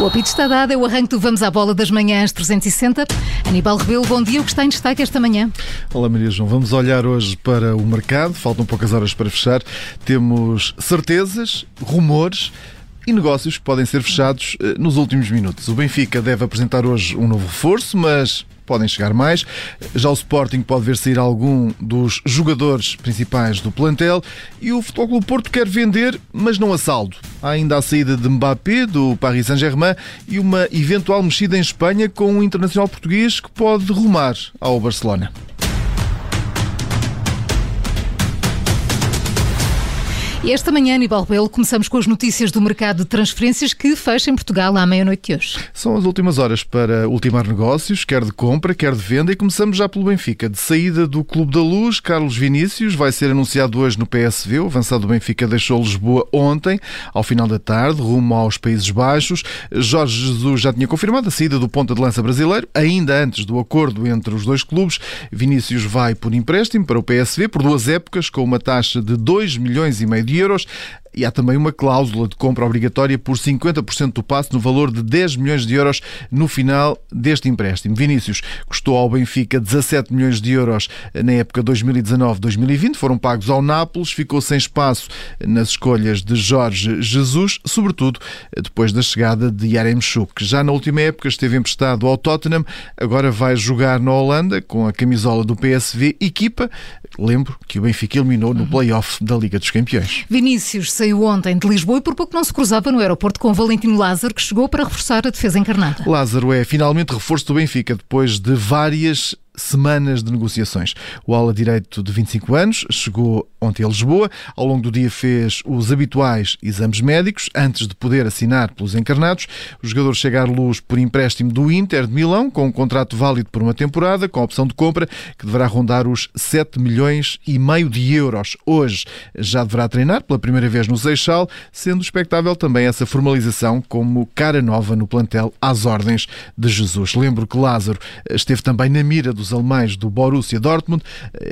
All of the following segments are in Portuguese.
O apito está dado, é o arranque do Vamos à Bola das Manhãs 360. Aníbal Rebelo, bom dia. O que está em destaque esta manhã? Olá Maria João, vamos olhar hoje para o mercado. Faltam poucas horas para fechar. Temos certezas, rumores e negócios que podem ser fechados eh, nos últimos minutos. O Benfica deve apresentar hoje um novo reforço, mas podem chegar mais. Já o Sporting pode ver sair algum dos jogadores principais do plantel e o Futebol Clube Porto quer vender, mas não a saldo. Há ainda a saída de Mbappé do Paris Saint-Germain e uma eventual mexida em Espanha com um internacional português que pode rumar ao Barcelona. E esta manhã, Aníbal Rebelo, começamos com as notícias do mercado de transferências que fecha em Portugal à meia-noite de hoje. São as últimas horas para ultimar negócios, quer de compra, quer de venda, e começamos já pelo Benfica. De saída do Clube da Luz, Carlos Vinícius vai ser anunciado hoje no PSV. O avançado do Benfica deixou Lisboa ontem, ao final da tarde, rumo aos Países Baixos. Jorge Jesus já tinha confirmado a saída do ponta de lança brasileiro, ainda antes do acordo entre os dois clubes. Vinícius vai por empréstimo para o PSV por duas épocas, com uma taxa de 2 milhões e meio de euros. E há também uma cláusula de compra obrigatória por 50% do passe no valor de 10 milhões de euros no final deste empréstimo. Vinícius custou ao Benfica 17 milhões de euros na época 2019-2020, foram pagos ao Nápoles, ficou sem espaço nas escolhas de Jorge Jesus, sobretudo depois da chegada de Yaremchuk. Já na última época esteve emprestado ao Tottenham, agora vai jogar na Holanda com a camisola do PSV, equipa, lembro, que o Benfica eliminou no play-off da Liga dos Campeões. Vinícius saiu ontem de Lisboa e por pouco não se cruzava no aeroporto com Valentino Lázaro, que chegou para reforçar a defesa encarnada. Lázaro é finalmente reforço do Benfica depois de várias semanas de negociações. O ala direito de 25 anos chegou ontem a Lisboa. Ao longo do dia fez os habituais exames médicos antes de poder assinar pelos encarnados. O jogador chega à luz por empréstimo do Inter de Milão, com um contrato válido por uma temporada, com opção de compra que deverá rondar os 7 milhões e meio de euros. Hoje já deverá treinar pela primeira vez no Seixal, sendo expectável também essa formalização como cara nova no plantel às ordens de Jesus. Lembro que Lázaro esteve também na mira dos alemães do Borussia Dortmund,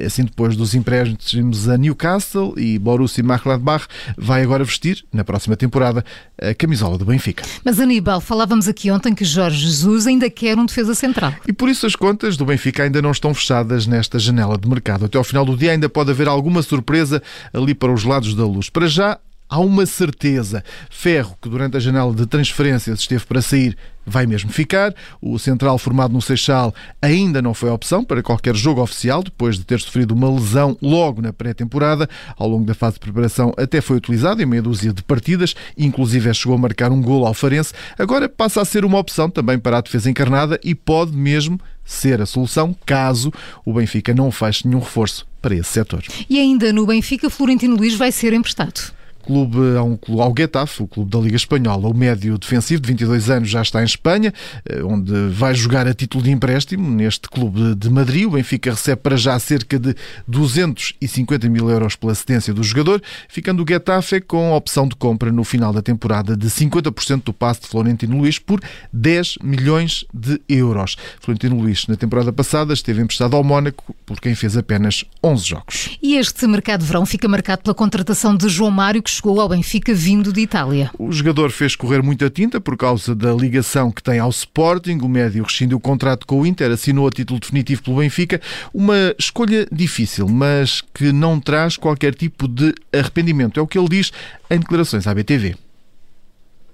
assim depois dos empréstimos a Newcastle e Borussia Mönchengladbach, vai agora vestir, na próxima temporada, a camisola do Benfica. Mas Aníbal, falávamos aqui ontem que Jorge Jesus ainda quer um defesa central. E por isso as contas do Benfica ainda não estão fechadas nesta janela de mercado. Até ao final do dia ainda pode haver alguma surpresa ali para os lados da luz. Para já, há uma certeza. Ferro, que durante a janela de transferências esteve para sair, vai mesmo ficar. O central formado no Seixal ainda não foi opção para qualquer jogo oficial, depois de ter sofrido uma lesão logo na pré-temporada. Ao longo da fase de preparação até foi utilizado em meia dúzia de partidas, inclusive chegou a marcar um golo ao Farense. Agora passa a ser uma opção também para a defesa encarnada e pode mesmo ser a solução caso o Benfica não feche nenhum reforço para esse setor. E ainda no Benfica, Florentino Luís vai ser emprestado clube, há um clube, ao Getafe, o clube da Liga Espanhola. O médio defensivo, de 22 anos, já está em Espanha, eh, onde vai jogar a título de empréstimo neste clube de Madrid. O Benfica recebe para já cerca de 250 mil euros pela cedência do jogador, ficando o Getafe com a opção de compra no final da temporada de 50% do passe de Florentino Luís por 10 milhões de euros. Florentino Luís, na temporada passada, esteve emprestado ao Mónaco, por quem fez apenas 11 jogos. E este mercado de verão fica marcado pela contratação de João Mário, que chegou ao Benfica vindo de Itália. O jogador fez correr muita tinta por causa da ligação que tem ao Sporting. O médio rescindiu o contrato com o Inter, assinou a título definitivo pelo Benfica. Uma escolha difícil, mas que não traz qualquer tipo de arrependimento. É o que ele diz em declarações à BTV.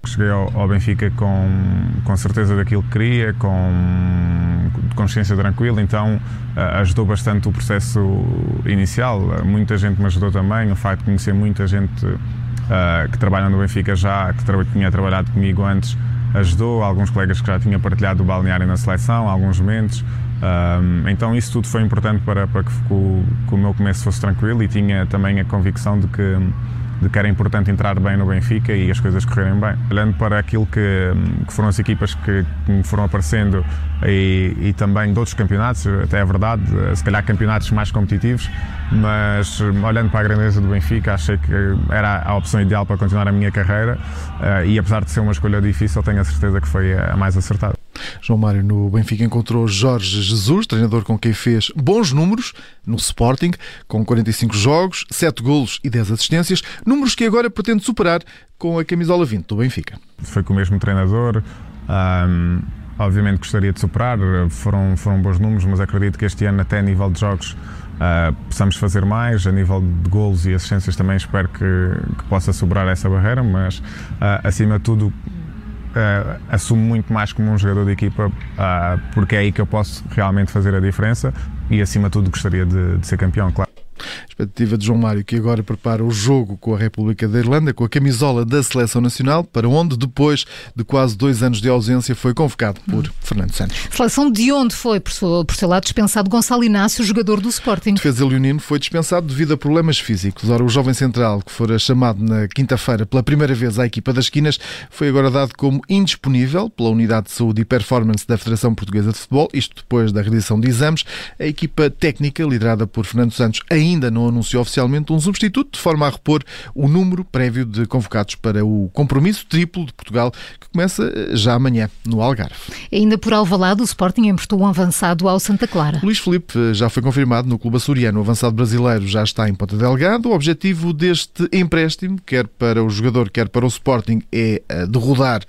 Cheguei ao, Benfica com, com certeza daquilo que queria, com consciência tranquila, então uh, ajudou bastante o processo inicial. Uh, muita gente me ajudou também, o facto de conhecer muita gente uh, que trabalha no Benfica já, que tinha trabalhado comigo antes, ajudou. Alguns colegas que já tinham partilhado o balneário na seleção, alguns momentos. então isso tudo foi importante para, para que, o, que o meu começo fosse tranquilo e tinha também a convicção de que de que era importante entrar bem no Benfica e as coisas correrem bem. Olhando para aquilo que, que foram as equipas que, que foram aparecendo e, e, também de outros campeonatos, até é verdade, se calhar campeonatos mais competitivos, mas olhando para a grandeza do Benfica, achei que era a opção ideal para continuar a minha carreira eh, e apesar de ser uma escolha difícil, tenho a certeza que foi a mais acertada. João Mário no Benfica encontrou Jorge Jesus, treinador com quem fez bons números no Sporting, com 45 jogos, 7 golos e 10 assistências, números que agora pretende superar com a camisola 20 do Benfica. Foi com o mesmo treinador. Um, obviamente gostaria de superar, foram, foram bons números, mas acredito que este ano, até a nível de jogos, Uh, possamos fazer mais a nível de golos e assistências também espero que, que possa superar essa barreira mas uh, acima de tudo uh, assumo muito mais como um jogador de equipa porque é aí que eu posso realmente fazer a diferença e acima de tudo gostaria de, de ser campeão, claro Expectativa de João Mário, que agora prepara o jogo com a República da Irlanda, com a camisola da Seleção Nacional, para onde, depois de quase dois anos de ausência, foi convocado por Fernando Santos. Seleção de onde foi, por seu, por seu lado, dispensado Gonçalo Inácio, jogador do Sporting. Defesa leonino foi dispensado devido a problemas físicos. Ora, o jovem central, que fora chamado na quinta-feira pela primeira vez à equipa das esquinas, foi agora dado como indisponível pela Unidade de Saúde e Performance da Federação Portuguesa de Futebol, isto depois da realização de exames. A equipa técnica, liderada por Fernando Santos, ainda não anunciou oficialmente um substituto, de forma a repor o número prévio de convocados para o compromisso triplo de Portugal, que começa eh, já amanhã, no Algarve. Ainda por Alvalade, o Sporting emprestou um avançado ao Santa Clara. Luís Felipe eh, já foi confirmado no clube açoriano. O avançado brasileiro já está em Ponta Delgado. O objetivo deste empréstimo, quer para o jogador, quer para o Sporting, é eh, derrodar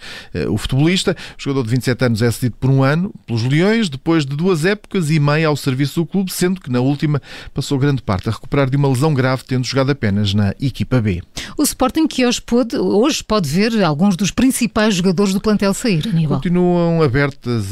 o futebolista. O jogador de 27 anos é cedido por um ano pelos Leões, depois de duas épocas e meia ao serviço do clube, sendo que na última passou grande parte a recuperar de uma lesão grave, tendo jogado apenas na equipa B. O Sporting que hoje pode, hoje pode ver alguns dos principais jogadores do plantel sair, Aníbal. Continuam abertas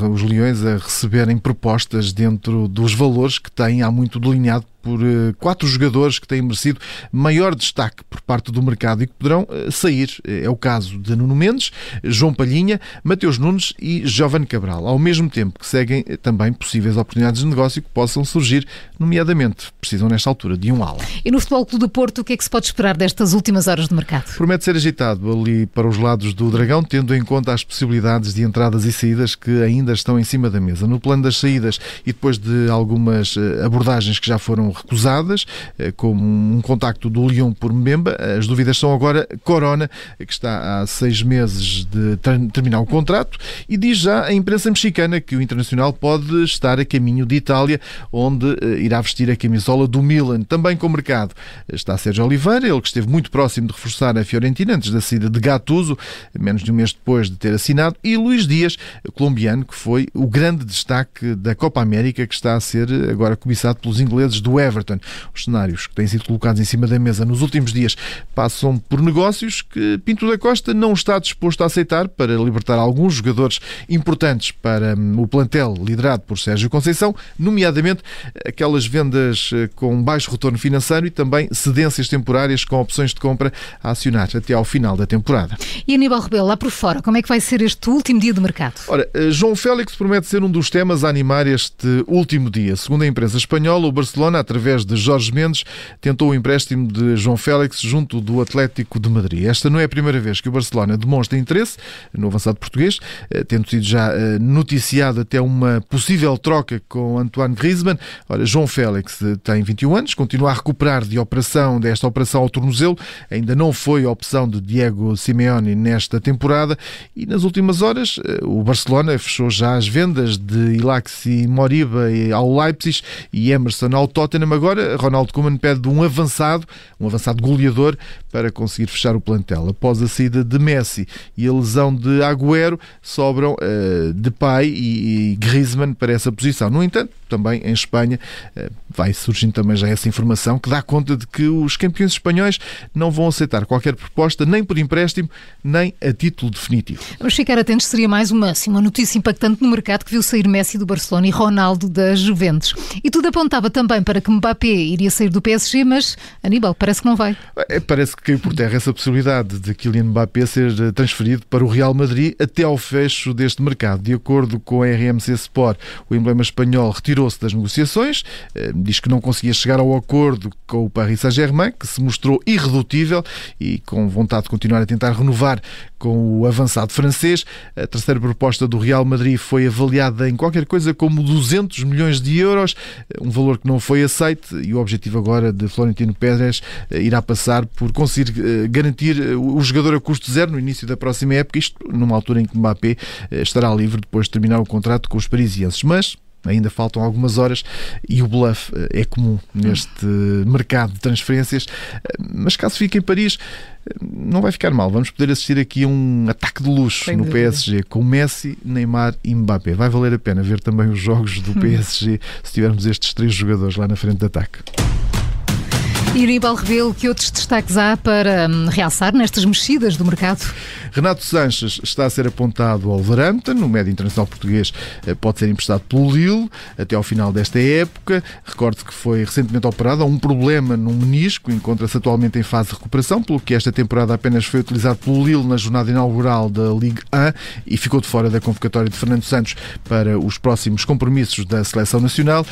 a, os Leões a receberem propostas dentro dos valores que têm há muito delineado por eh, quatro jogadores que têm merecido maior destaque por parte do mercado e que poderão eh, sair. É o caso de Nuno Mendes, João Palhinha, Mateus Nunes e Giovanni Cabral, ao mesmo tempo que seguem eh, também possíveis oportunidades de negócio que possam surgir, nomeadamente precisam nesta altura de um ala. E no Futebol Clube do Porto, o que é que se pode esperar destas últimas horas de mercado? Promete ser agitado ali para os lados do Dragão, tendo em conta as possibilidades de entradas e saídas que ainda estão em cima da mesa. No plano das saídas e depois de algumas abordagens que já foram recusadas, eh, como um contacto do Lyon por Mbemba. As dúvidas são agora Corona, que está há seis meses de terminar o contrato, e diz já a imprensa mexicana que o Internacional pode estar a caminho de Itália, onde eh, irá vestir a camisola do Milan. Também com o mercado está Sérgio Oliveira, ele que esteve muito próximo de reforçar a Fiorentina antes da saída de Gattuso, menos de um mês depois de ter assinado, e Luís Dias, colombiano, que foi o grande destaque da Copa América, que está a ser agora cobiçado pelos ingleses do Everton. Os cenários que têm sido colocados em cima da mesa nos últimos dias passam por negócios que Pinto da Costa não está disposto a aceitar para libertar alguns jogadores importantes para hum, o plantel liderado por Sérgio Conceição, nomeadamente aquelas vendas eh, com baixo retorno financeiro e também cedências temporárias com opções de compra a acionar até ao final da temporada. E Aníbal Rebelo, lá por fora, como é que vai ser este último dia de mercado? Ora, eh, João Félix promete ser um dos temas a animar este último dia. Segundo a imprensa espanhola, o Barcelona, através de Jorge Mendes, tentou o empréstimo de João Félix junto do Atlético de Madrid. Esta não é a primeira vez que o Barcelona demonstra interesse no avançado português, eh, tendo sido já eh, noticiado até uma possível troca com Antoine Griezmann. Ora, João Félix eh, tem 21 anos, continua a recuperar de operação, desta operação ao tornozelo, ainda não foi a opção de Diego Simeone nesta temporada e nas últimas horas o Barcelona fechou já as vendas de Ilaxi Moriba ao Leipzig e Emerson ao Tottenham. Agora, Ronaldo Koeman pede um avançado, um avançado goleador, para conseguir fechar o plantel. Após a saída de Messi e a lesão de Agüero, sobram uh, Depay e, Griezmann para essa posição. No entanto, também em Espanha uh, vai surgindo também já essa informação que dá conta de que os campeões espanhóis não vão aceitar qualquer proposta, nem por empréstimo, nem a título definitivo. Vamos ficar atentos, seria mais uma, assim, uma notícia impactante no mercado que viu sair Messi do Barcelona e Ronaldo da Juventus. E tudo apontava também para que Mbappé iria sair do PSG, mas Aníbal, parece que não vai. É, parece que caiu por terra essa possibilidade de Kylian Mbappé ser eh, transferido para o Real Madrid até ao fecho deste mercado. De acordo com a RMC Sport, o emblema espanhol retirou-se das negociações, eh, diz que não conseguia chegar ao acordo com o Paris Saint-Germain, que se mostrou irredutível e com vontade de continuar a tentar renovar com o avançado francês. A terceira proposta do Real Madrid foi avaliada em qualquer coisa como 200 milhões de euros, um valor que não foi aceite e o objetivo agora de Florentino Pérez eh, irá passar por conseguir conseguir uh, garantir o jogador a custo zero no início da próxima época, isto numa altura em que Mbappé estará livre depois de terminar o contrato com os parisienses. Mas ainda faltam algumas horas e o bluff eh, é comum neste mercado de transferências. Eh, mas caso fique em Paris, eh, não vai ficar mal. Vamos poder assistir aqui a um ataque de luxo Sem no dúvida. PSG com Messi, Neymar e Mbappé. Vai valer a pena ver também os jogos do PSG se tivermos estes três jogadores lá na frente de ataque. E Aníbal Rebelo, que outros destaques há para hum, realçar nestas mexidas do mercado? Renato Sanches está a ser apontado ao Wolverhampton, no médio internacional português eh, pode ser emprestado pelo Lille até ao final desta época. Recorde que foi recentemente operado há um problema no menisco, encontra-se atualmente em fase de recuperação, pelo que esta temporada apenas foi utilizado pelo Lille na jornada inaugural da Ligue 1 e ficou de fora da convocatória de Fernando Santos para os próximos compromissos da seleção nacional.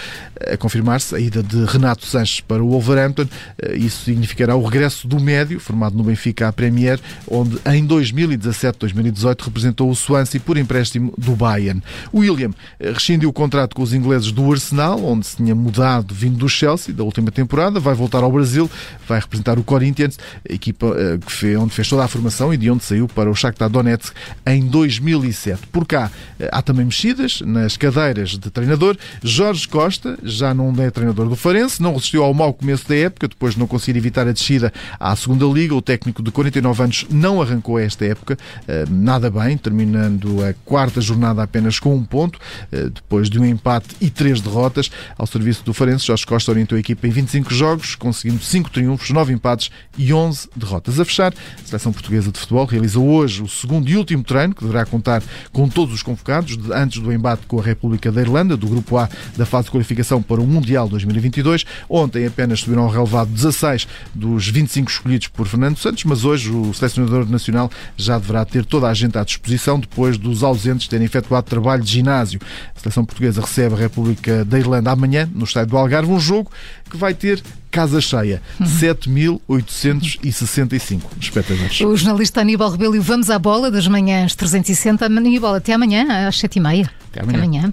A confirmar-se a ida de Renato Sanches para o Wolverhampton, isso significará o regresso do médio, formado no Benfica à Premier, onde em 2000 2017-2018 representou o Swansea por empréstimo do Bayern. William eh, rescindiu o contrato com os ingleses do Arsenal, onde se tinha mudado vindo do Chelsea da última temporada, vai voltar ao Brasil, vai representar o Corinthians, equipa eh, onde fez toda a formação e de onde saiu para o Shakhtar Donetsk em 2007. Por cá eh, há também mexidas nas cadeiras de treinador. Jorge Costa já não é treinador do Farense, não resistiu ao mau começo da época, depois de não conseguir evitar a descida à segunda liga. O técnico de 49 anos não arrancou esta época eh, nada bem, terminando a quarta jornada apenas com um ponto, eh, depois de um empate e três derrotas. Ao serviço do Farense, Jorge Costa orientou a equipa em 25 jogos, conseguindo 5 triunfos, 9 empates e 11 derrotas. A fechar, a Seleção Portuguesa de Futebol realizou hoje o segundo e último treino, que deverá contar com todos os convocados, antes do embate com a República da Irlanda, do Grupo A da fase de qualificação para o Mundial 2022. Ontem apenas subiram ao relevado 16 dos 25 escolhidos por Fernando Santos, mas hoje o selecionador nacional já deverá ter toda a gente à disposição depois dos ausentes terem efetuado trabalho de ginásio. A seleção portuguesa recebe a República da Irlanda amanhã, no estádio do Algarve, um jogo que vai ter casa cheia. 7.865 espectadores. O jornalista Aníbal Rebelo, vamos à bola das manhãs 360. Aníbal, até amanhã, às 7h30. Até amanhã. Até amanhã.